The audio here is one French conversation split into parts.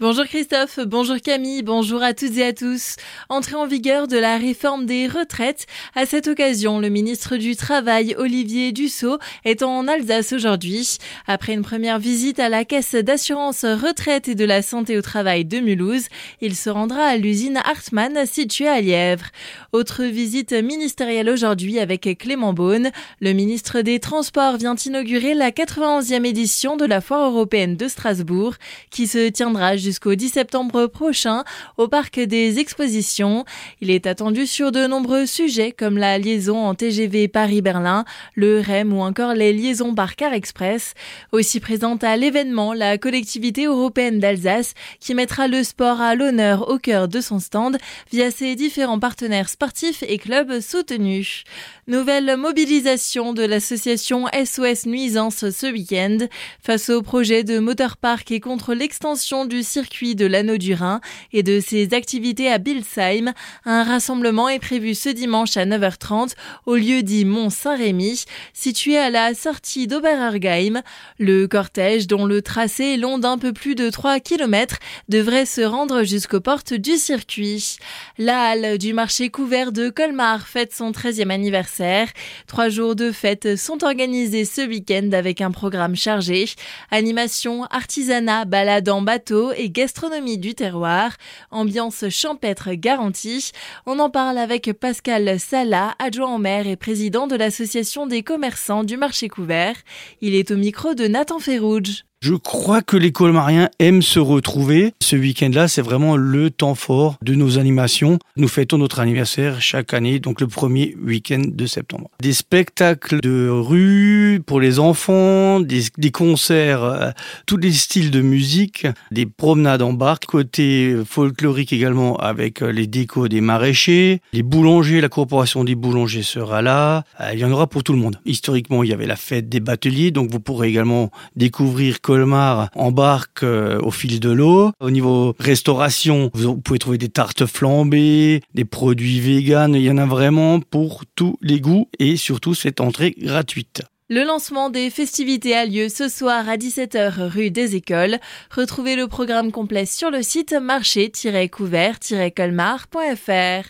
Bonjour Christophe, bonjour Camille, bonjour à toutes et à tous. Entrée en vigueur de la réforme des retraites. À cette occasion, le ministre du Travail, Olivier Dussault, est en Alsace aujourd'hui. Après une première visite à la caisse d'assurance retraite et de la santé au travail de Mulhouse, il se rendra à l'usine Hartmann située à Lièvre. Autre visite ministérielle aujourd'hui avec Clément Beaune. Le ministre des Transports vient inaugurer la 91e édition de la foire européenne de Strasbourg qui se tiendra jusqu'au 10 septembre prochain au parc des expositions. Il est attendu sur de nombreux sujets comme la liaison en TGV Paris-Berlin, le REM ou encore les liaisons par car express. Aussi présente à l'événement, la collectivité européenne d'Alsace qui mettra le sport à l'honneur au cœur de son stand via ses différents partenaires sportifs et clubs soutenus. Nouvelle mobilisation de l'association SOS Nuisance ce week-end face au projet de moteur park et contre l'extension du circuit circuit de l'anneau du Rhin et de ses activités à Bilsheim. Un rassemblement est prévu ce dimanche à 9h30 au lieu dit Mont-Saint-Rémy, situé à la sortie d'Oberergheim. Le cortège, dont le tracé est long d'un peu plus de 3 km, devrait se rendre jusqu'aux portes du circuit. La halle du marché couvert de Colmar fête son 13e anniversaire. Trois jours de fête sont organisés ce week-end avec un programme chargé. Animation, artisanat, balade en bateau et gastronomie du terroir, ambiance champêtre garantie. On en parle avec Pascal Sala, adjoint au maire et président de l'association des commerçants du marché couvert. Il est au micro de Nathan Ferrouge. Je crois que les colmariens aiment se retrouver. Ce week-end-là, c'est vraiment le temps fort de nos animations. Nous fêtons notre anniversaire chaque année, donc le premier week-end de septembre. Des spectacles de rue pour les enfants, des, concerts, euh, tous les styles de musique, des promenades en barque, côté folklorique également avec euh, les décos des maraîchers, les boulangers, la corporation des boulangers sera là. Euh, il y en aura pour tout le monde. Historiquement, il y avait la fête des bateliers, donc vous pourrez également découvrir Colmar embarque euh, au fil de l'eau. Au niveau restauration, vous pouvez trouver des tartes flambées, des produits véganes. Il y en a vraiment pour tous les goûts et surtout cette entrée gratuite. Le lancement des festivités a lieu ce soir à 17h rue des Écoles. Retrouvez le programme complet sur le site marché-couvert-colmar.fr.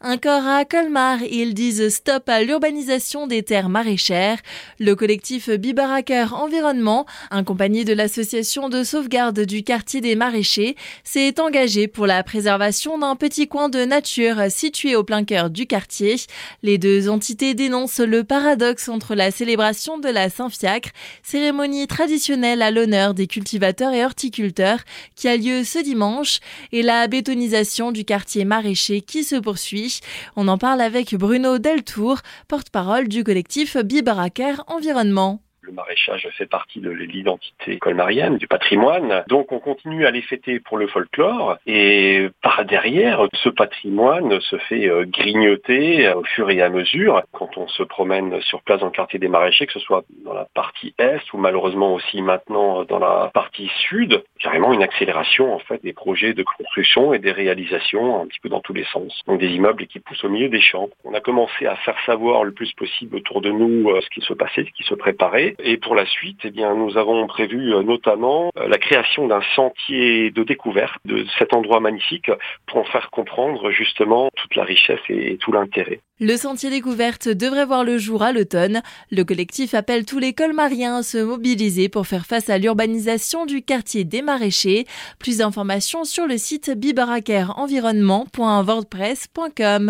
Encore à Colmar, ils disent stop à l'urbanisation des terres maraîchères. Le collectif Bibaraker Environnement, accompagné de l'association de sauvegarde du quartier des maraîchers, s'est engagé pour la préservation d'un petit coin de nature situé au plein cœur du quartier. Les deux entités dénoncent le paradoxe entre la célébration de la Saint-Fiacre, cérémonie traditionnelle à l'honneur des cultivateurs et horticulteurs qui a lieu ce dimanche, et la bétonisation du quartier maraîcher qui se poursuit. On en parle avec Bruno Deltour, porte-parole du collectif Bibaraker Environnement le maraîchage fait partie de l'identité colmarienne, du patrimoine. Donc on continue à les fêter pour le folklore et par derrière, ce patrimoine se fait euh, grignoter au fur et à mesure quand on se promène sur place dans le quartier des maraîchers, que ce soit dans la partie est ou malheureusement aussi maintenant dans la partie sud, carrément une accélération en fait des projets de construction et des réalisations un petit peu dans tous les sens. Donc des immeubles qui poussent au milieu des champs. On a commencé à faire savoir le plus possible autour de nous euh, ce qui se passait, ce qui se préparait et pour la suite, eh bien, nous avons prévu euh, notamment euh, la création d'un sentier de découverte de cet endroit magnifique pour en faire comprendre justement toute la richesse et tout l'intérêt. Le sentier découverte devrait voir le jour à l'automne. Le collectif appelle tous les colmariens à se mobiliser pour faire face à l'urbanisation du quartier des maraîchers. Plus d'informations sur le site bibarakerenvironnement.wordpress.com.